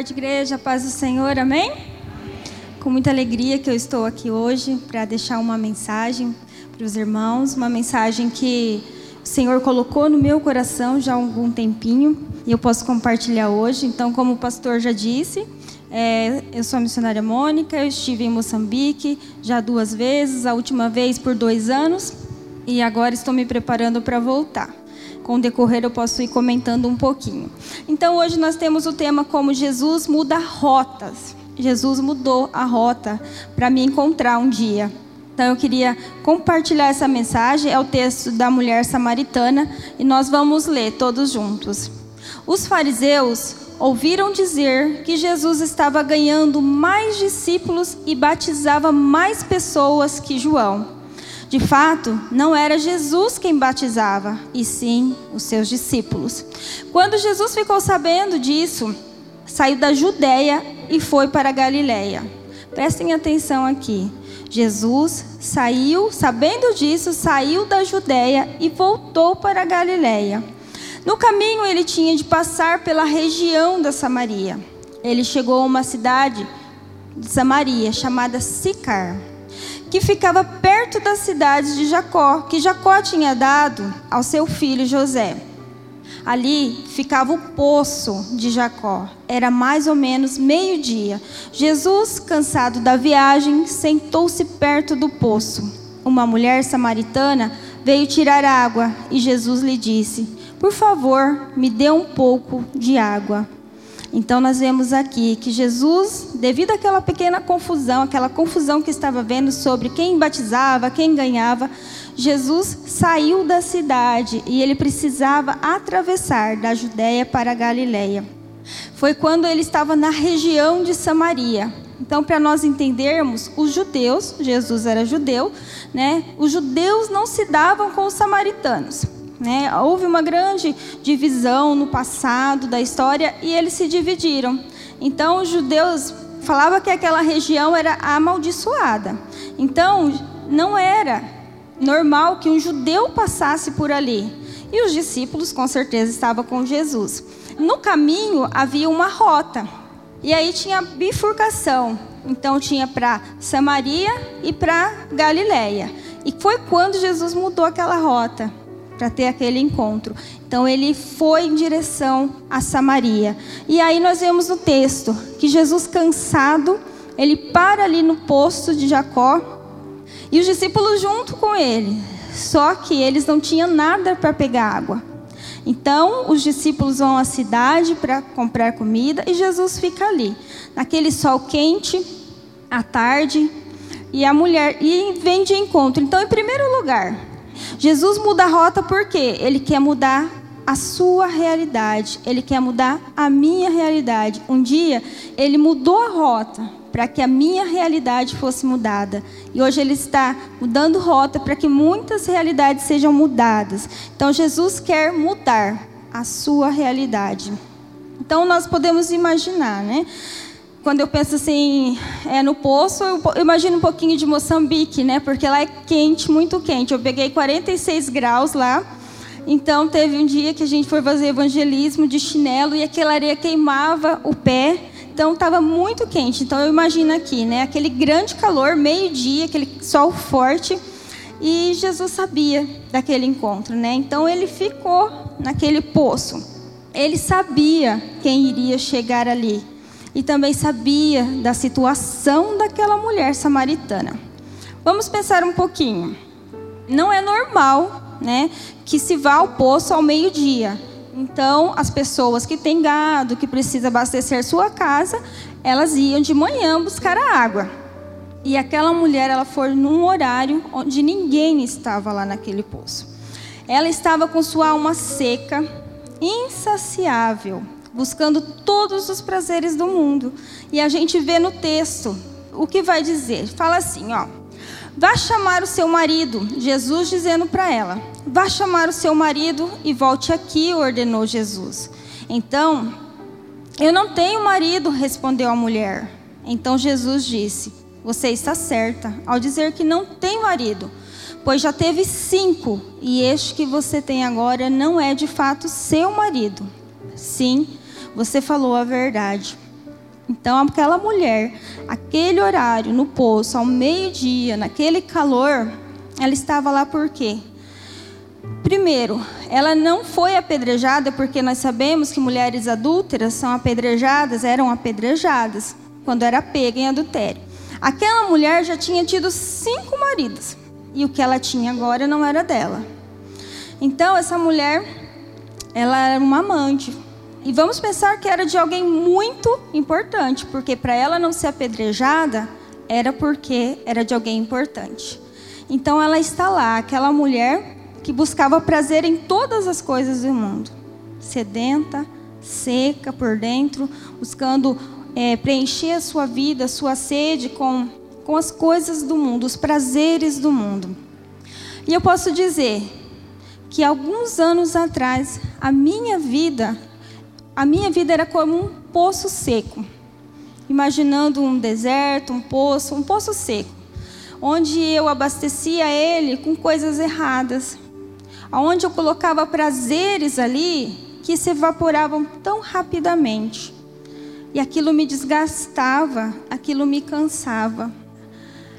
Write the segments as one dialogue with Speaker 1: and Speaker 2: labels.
Speaker 1: Tarde, igreja, paz do Senhor, amém? Com muita alegria que eu estou aqui hoje para deixar uma mensagem para os irmãos, uma mensagem que o Senhor colocou no meu coração já há algum tempinho e eu posso compartilhar hoje. Então, como o pastor já disse, é, eu sou a missionária Mônica, eu estive em Moçambique já duas vezes, a última vez por dois anos, e agora estou me preparando para voltar. Com o decorrer eu posso ir comentando um pouquinho. Então hoje nós temos o tema como Jesus muda rotas. Jesus mudou a rota para me encontrar um dia. Então eu queria compartilhar essa mensagem, é o texto da mulher samaritana, e nós vamos ler todos juntos. Os fariseus ouviram dizer que Jesus estava ganhando mais discípulos e batizava mais pessoas que João. De fato, não era Jesus quem batizava, e sim os seus discípulos. Quando Jesus ficou sabendo disso, saiu da Judéia e foi para a Galiléia. Prestem atenção aqui. Jesus saiu, sabendo disso, saiu da Judéia e voltou para a Galiléia. No caminho, ele tinha de passar pela região da Samaria. Ele chegou a uma cidade de Samaria chamada Sicar, que ficava perto das cidades de Jacó, que Jacó tinha dado ao seu filho José. Ali ficava o poço de Jacó. Era mais ou menos meio-dia. Jesus, cansado da viagem, sentou-se perto do poço. Uma mulher samaritana veio tirar água e Jesus lhe disse: por favor, me dê um pouco de água. Então nós vemos aqui que Jesus, devido àquela pequena confusão, aquela confusão que estava vendo sobre quem batizava, quem ganhava, Jesus saiu da cidade e ele precisava atravessar da Judéia para a Galiléia. Foi quando ele estava na região de Samaria. Então, para nós entendermos, os judeus, Jesus era judeu, né? Os judeus não se davam com os samaritanos. Né? Houve uma grande divisão no passado da história e eles se dividiram. Então, os judeus falavam que aquela região era amaldiçoada. Então, não era normal que um judeu passasse por ali. E os discípulos, com certeza, estavam com Jesus. No caminho havia uma rota. E aí tinha bifurcação. Então tinha para Samaria e para Galiléia. E foi quando Jesus mudou aquela rota para ter aquele encontro. Então ele foi em direção a Samaria. E aí nós vemos no texto que Jesus cansado, ele para ali no poço de Jacó e os discípulos junto com ele. Só que eles não tinham nada para pegar água. Então os discípulos vão à cidade para comprar comida e Jesus fica ali, naquele sol quente, à tarde, e a mulher e vem de encontro. Então, em primeiro lugar, Jesus muda a rota porque ele quer mudar a sua realidade, ele quer mudar a minha realidade. Um dia ele mudou a rota para que a minha realidade fosse mudada. E hoje ele está mudando rota para que muitas realidades sejam mudadas. Então Jesus quer mudar a sua realidade. Então nós podemos imaginar, né? Quando eu penso assim, é no poço, eu, imagino um pouquinho de Moçambique, né? Porque lá é quente, muito quente. Eu peguei 46 graus lá. Então teve um dia que a gente foi fazer evangelismo de chinelo e aquela areia queimava o pé. Então estava muito quente. Então eu imagino aqui, né? Aquele grande calor, meio-dia, aquele sol forte. E Jesus sabia daquele encontro, né? Então ele ficou naquele poço. Ele sabia quem iria chegar ali e também sabia da situação daquela mulher samaritana. Vamos pensar um pouquinho. Não é normal, né, que se vá ao poço ao meio-dia. Então, as pessoas que têm gado, que precisam abastecer sua casa, elas iam de manhã buscar a água. E aquela mulher, ela foi num horário onde ninguém estava lá naquele poço. Ela estava com sua alma seca, insaciável, buscando todos os prazeres do mundo. E a gente vê no texto o que vai dizer. Fala assim, ó: Vá chamar o seu marido, Jesus dizendo para ela: Vá chamar o seu marido e volte aqui, ordenou Jesus. Então, eu não tenho marido, respondeu a mulher. Então Jesus disse: Você está certa ao dizer que não tem marido, pois já teve cinco, e este que você tem agora não é de fato seu marido. Sim, você falou a verdade. Então, aquela mulher, aquele horário no poço, ao meio-dia, naquele calor, ela estava lá por quê? Primeiro, ela não foi apedrejada, porque nós sabemos que mulheres adúlteras são apedrejadas, eram apedrejadas, quando era pega em adultério. Aquela mulher já tinha tido cinco maridos, e o que ela tinha agora não era dela. Então, essa mulher, ela era uma amante. E vamos pensar que era de alguém muito importante, porque para ela não ser apedrejada, era porque era de alguém importante. Então, ela está lá, aquela mulher que buscava prazer em todas as coisas do mundo, sedenta, seca por dentro, buscando é, preencher a sua vida, a sua sede com, com as coisas do mundo, os prazeres do mundo. E eu posso dizer que alguns anos atrás, a minha vida, a minha vida era como um poço seco. Imaginando um deserto, um poço, um poço seco, onde eu abastecia ele com coisas erradas, aonde eu colocava prazeres ali que se evaporavam tão rapidamente. E aquilo me desgastava, aquilo me cansava.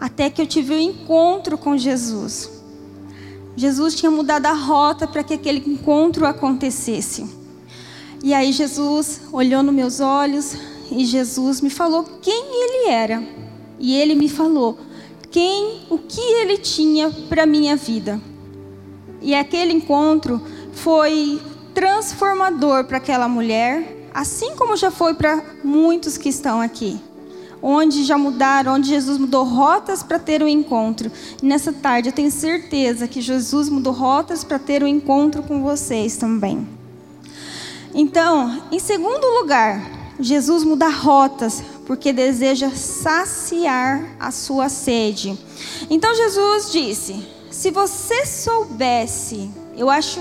Speaker 1: Até que eu tive o um encontro com Jesus. Jesus tinha mudado a rota para que aquele encontro acontecesse. E aí Jesus olhou nos meus olhos e Jesus me falou quem ele era. E ele me falou quem, o que ele tinha para minha vida. E aquele encontro foi transformador para aquela mulher, assim como já foi para muitos que estão aqui. Onde já mudaram, onde Jesus mudou rotas para ter um encontro. E nessa tarde eu tenho certeza que Jesus mudou rotas para ter um encontro com vocês também. Então, em segundo lugar, Jesus muda rotas porque deseja saciar a sua sede. Então Jesus disse: se você soubesse, eu acho,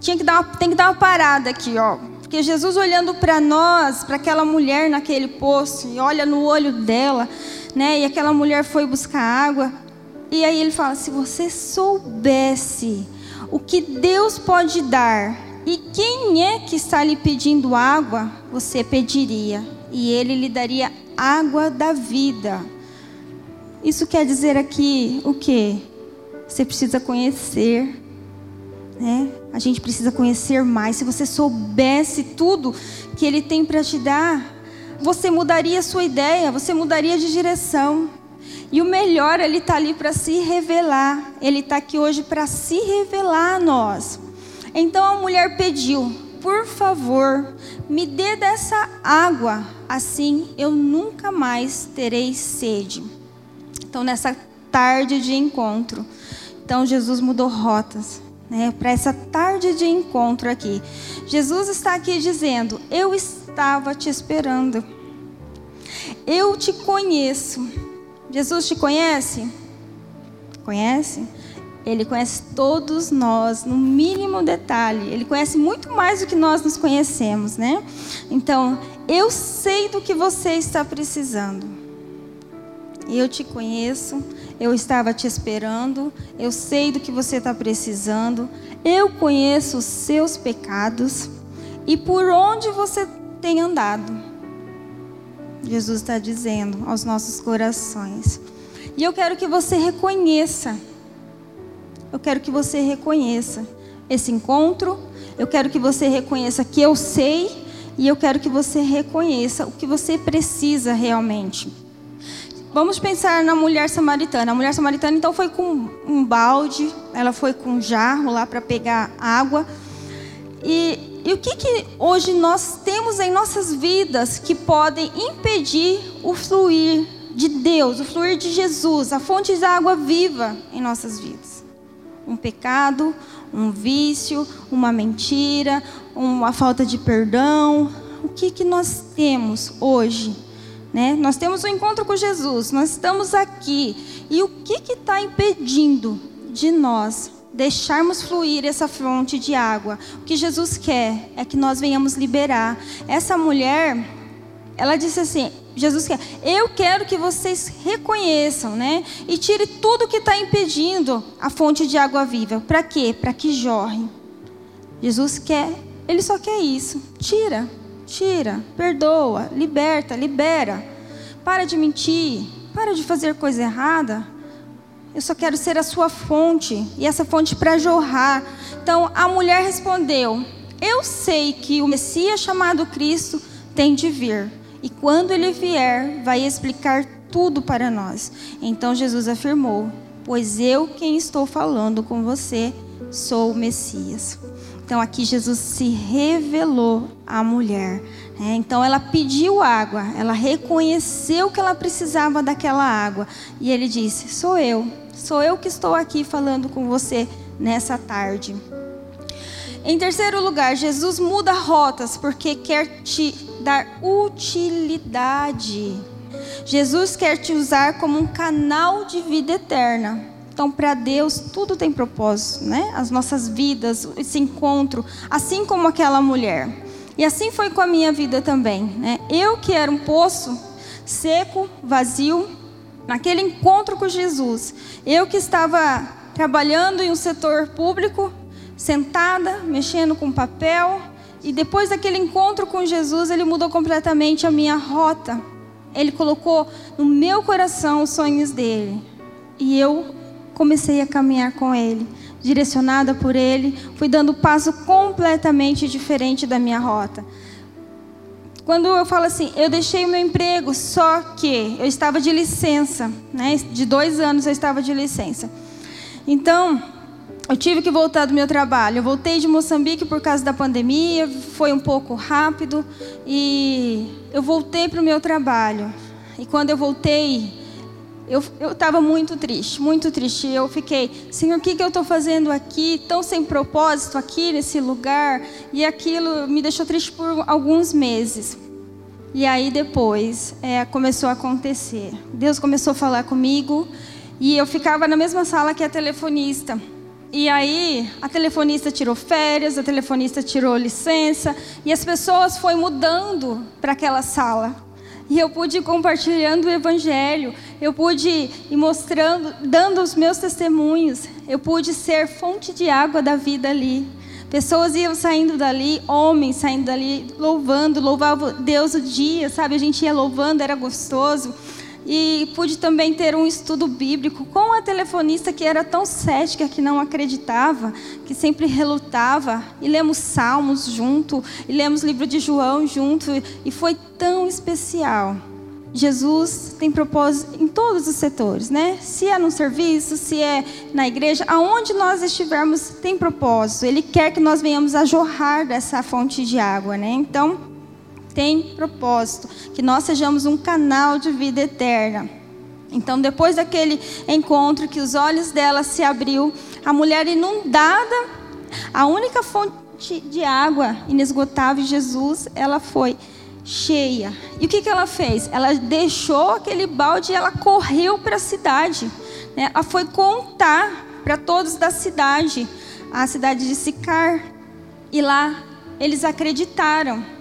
Speaker 1: tinha que dar uma, tem que dar uma parada aqui, ó. Porque Jesus olhando para nós, para aquela mulher naquele poço, e olha no olho dela, né? E aquela mulher foi buscar água. E aí ele fala: se você soubesse o que Deus pode dar e quem é que está lhe pedindo água, você pediria e ele lhe daria água da vida. Isso quer dizer aqui o quê? Você precisa conhecer, né? A gente precisa conhecer mais. Se você soubesse tudo que Ele tem para te dar, você mudaria sua ideia, você mudaria de direção. E o melhor, Ele está ali para se revelar. Ele está aqui hoje para se revelar a nós. Então a mulher pediu: por favor, me dê dessa água, assim eu nunca mais terei sede. Então, nessa tarde de encontro, então Jesus mudou rotas. Né, para essa tarde de encontro aqui. Jesus está aqui dizendo: Eu estava te esperando. Eu te conheço. Jesus te conhece? Conhece? Ele conhece todos nós, no mínimo detalhe. Ele conhece muito mais do que nós nos conhecemos, né? Então, eu sei do que você está precisando. Eu te conheço, eu estava te esperando, eu sei do que você está precisando, eu conheço os seus pecados e por onde você tem andado. Jesus está dizendo aos nossos corações. E eu quero que você reconheça. Eu quero que você reconheça esse encontro. Eu quero que você reconheça que eu sei. E eu quero que você reconheça o que você precisa realmente. Vamos pensar na mulher samaritana. A mulher samaritana então foi com um balde, ela foi com um jarro lá para pegar água. E, e o que, que hoje nós temos em nossas vidas que podem impedir o fluir de Deus, o fluir de Jesus, a fonte de água viva em nossas vidas? Um pecado, um vício, uma mentira, uma falta de perdão. O que, que nós temos hoje? Né? Nós temos um encontro com Jesus, nós estamos aqui. E o que está impedindo de nós deixarmos fluir essa fonte de água? O que Jesus quer é que nós venhamos liberar. Essa mulher, ela disse assim: Jesus quer, eu quero que vocês reconheçam, né? E tire tudo que está impedindo a fonte de água viva. Para quê? Para que jorre. Jesus quer, ele só quer isso. Tira. tira, perdoa, liberta, libera. Para de mentir, para de fazer coisa errada. Eu só quero ser a sua fonte e essa fonte para jorrar. Então a mulher respondeu: Eu sei que o Messias chamado Cristo tem de vir, e quando ele vier, vai explicar tudo para nós. Então Jesus afirmou: Pois eu quem estou falando com você sou o Messias. Então aqui Jesus se revelou à mulher. Né? Então ela pediu água, ela reconheceu que ela precisava daquela água. E ele disse: Sou eu, sou eu que estou aqui falando com você nessa tarde. Em terceiro lugar, Jesus muda rotas porque quer te dar utilidade. Jesus quer te usar como um canal de vida eterna. Então, para Deus, tudo tem propósito, né? As nossas vidas, esse encontro, assim como aquela mulher. E assim foi com a minha vida também, né? Eu que era um poço seco, vazio, naquele encontro com Jesus, eu que estava trabalhando em um setor público, sentada, mexendo com papel, e depois daquele encontro com Jesus, ele mudou completamente a minha rota. Ele colocou no meu coração os sonhos dele. E eu comecei a caminhar com Ele, direcionada por Ele, fui dando passo completamente diferente da minha rota. Quando eu falo assim, eu deixei o meu emprego, só que eu estava de licença, né? De dois anos eu estava de licença. Então, eu tive que voltar do meu trabalho. Eu voltei de Moçambique por causa da pandemia, foi um pouco rápido e eu voltei para o meu trabalho. E quando eu voltei, eu estava muito triste, muito triste. Eu fiquei, Senhor, o que, que eu estou fazendo aqui, tão sem propósito aqui nesse lugar? E aquilo me deixou triste por alguns meses. E aí depois é, começou a acontecer. Deus começou a falar comigo e eu ficava na mesma sala que a telefonista. E aí a telefonista tirou férias, a telefonista tirou licença e as pessoas foram mudando para aquela sala. E eu pude ir compartilhando o Evangelho, eu pude ir mostrando, dando os meus testemunhos, eu pude ser fonte de água da vida ali. Pessoas iam saindo dali, homens saindo dali, louvando, louvavam Deus o dia, sabe? A gente ia louvando, era gostoso. E pude também ter um estudo bíblico com a telefonista que era tão cética, que não acreditava, que sempre relutava. E lemos Salmos junto, e lemos livro de João junto, e foi tão especial. Jesus tem propósito em todos os setores, né? Se é no serviço, se é na igreja, aonde nós estivermos, tem propósito. Ele quer que nós venhamos a jorrar dessa fonte de água, né? Então, tem propósito, que nós sejamos um canal de vida eterna. Então, depois daquele encontro que os olhos dela se abriu, a mulher inundada, a única fonte de água inesgotável, Jesus, ela foi cheia. E o que, que ela fez? Ela deixou aquele balde e ela correu para a cidade. Né? Ela foi contar para todos da cidade, a cidade de Sicar. E lá eles acreditaram.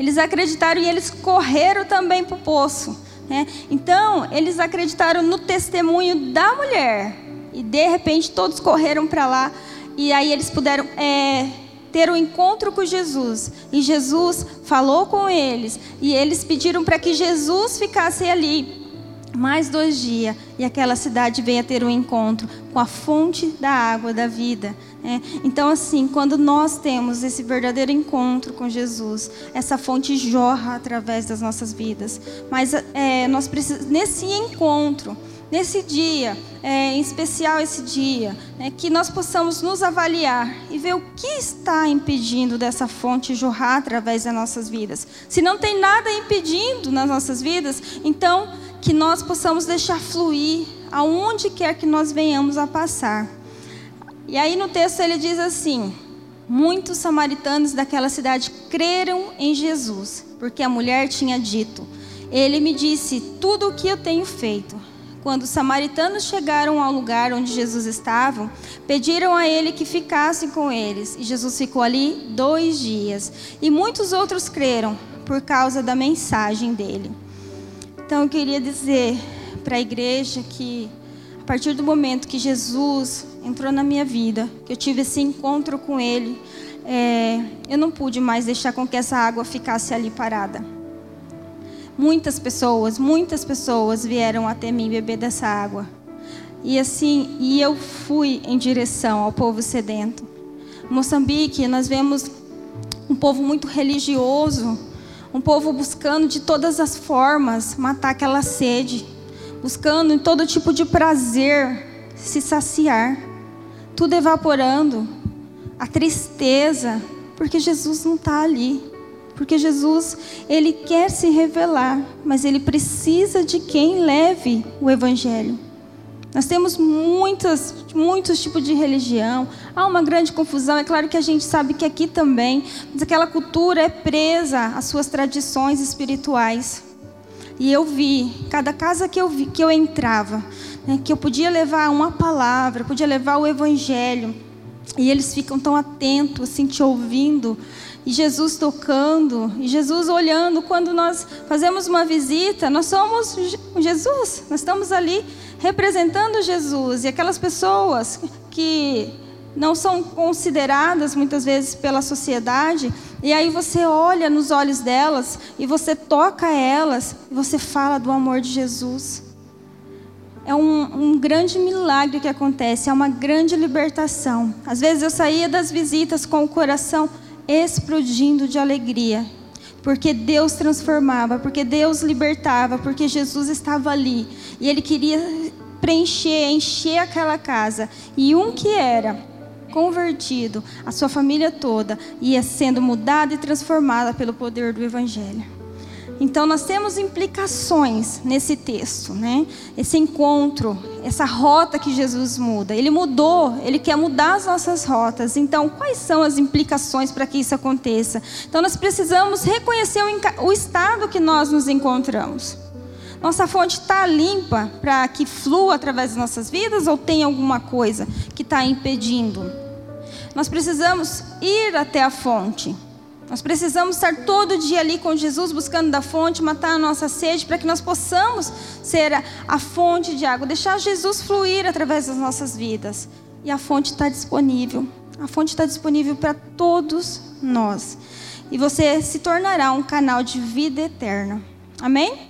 Speaker 1: Eles acreditaram e eles correram também para o poço. Né? Então, eles acreditaram no testemunho da mulher. E de repente todos correram para lá. E aí eles puderam é, ter um encontro com Jesus. E Jesus falou com eles. E eles pediram para que Jesus ficasse ali mais dois dias e aquela cidade veio a ter um encontro com a fonte da água da vida. Né? Então, assim, quando nós temos esse verdadeiro encontro com Jesus, essa fonte jorra através das nossas vidas. Mas é, nós precisamos, nesse encontro, nesse dia, é, em especial esse dia, né, que nós possamos nos avaliar e ver o que está impedindo dessa fonte jorrar através das nossas vidas. Se não tem nada impedindo nas nossas vidas, então que nós possamos deixar fluir aonde quer que nós venhamos a passar. E aí no texto ele diz assim: Muitos samaritanos daquela cidade creram em Jesus, porque a mulher tinha dito: Ele me disse tudo o que eu tenho feito. Quando os samaritanos chegaram ao lugar onde Jesus estava, pediram a ele que ficasse com eles. E Jesus ficou ali dois dias. E muitos outros creram por causa da mensagem dele. Então eu queria dizer para a igreja que partir do momento que Jesus entrou na minha vida, que eu tive esse encontro com Ele, é, eu não pude mais deixar com que essa água ficasse ali parada. Muitas pessoas, muitas pessoas vieram até mim beber dessa água. E assim, e eu fui em direção ao povo sedento. Moçambique, nós vemos um povo muito religioso, um povo buscando de todas as formas matar aquela sede, buscando em todo tipo de prazer se saciar, tudo evaporando, a tristeza, porque Jesus não está ali. Porque Jesus, ele quer se revelar, mas ele precisa de quem leve o evangelho. Nós temos muitas, muitos tipos de religião. Há uma grande confusão. É claro que a gente sabe que aqui também, mas aquela cultura é presa às suas tradições espirituais. E eu vi, cada casa que eu vi, que eu entrava, né, que eu podia levar uma palavra, podia levar o evangelho, e eles ficam tão atentos, assim, te ouvindo, e Jesus tocando, e Jesus olhando. Quando nós fazemos uma visita, nós somos Jesus, nós estamos ali representando Jesus. E aquelas pessoas que não são consideradas muitas vezes pela sociedade, e aí você olha nos olhos delas e você toca elas, e você fala do amor de Jesus. É um, um, grande milagre que acontece, é uma grande libertação. Às vezes eu saía das visitas com o coração explodindo de alegria, porque Deus transformava, porque Deus libertava, porque Jesus estava ali e Ele queria preencher, encher aquela casa. E um que era convertido, a sua família toda ia sendo mudada e transformada pelo poder do Evangelho. Então nós temos implicações nesse texto, né? Esse encontro, essa rota que Jesus muda. Ele mudou, ele quer mudar as nossas rotas. Então, quais são as implicações para que isso aconteça? Então nós precisamos reconhecer o, o estado que nós nos encontramos. Nossa fonte está limpa para que flua através das nossas vidas ou tem alguma coisa que está impedindo? Nós precisamos ir até a fonte. Nós precisamos estar todo dia ali com Jesus, buscando da fonte, matar a nossa sede, para que nós possamos ser a, a fonte de água, deixar Jesus fluir através das nossas vidas. E a fonte está disponível. A fonte está disponível para todos nós. E você se tornará um canal de vida eterna. Amém?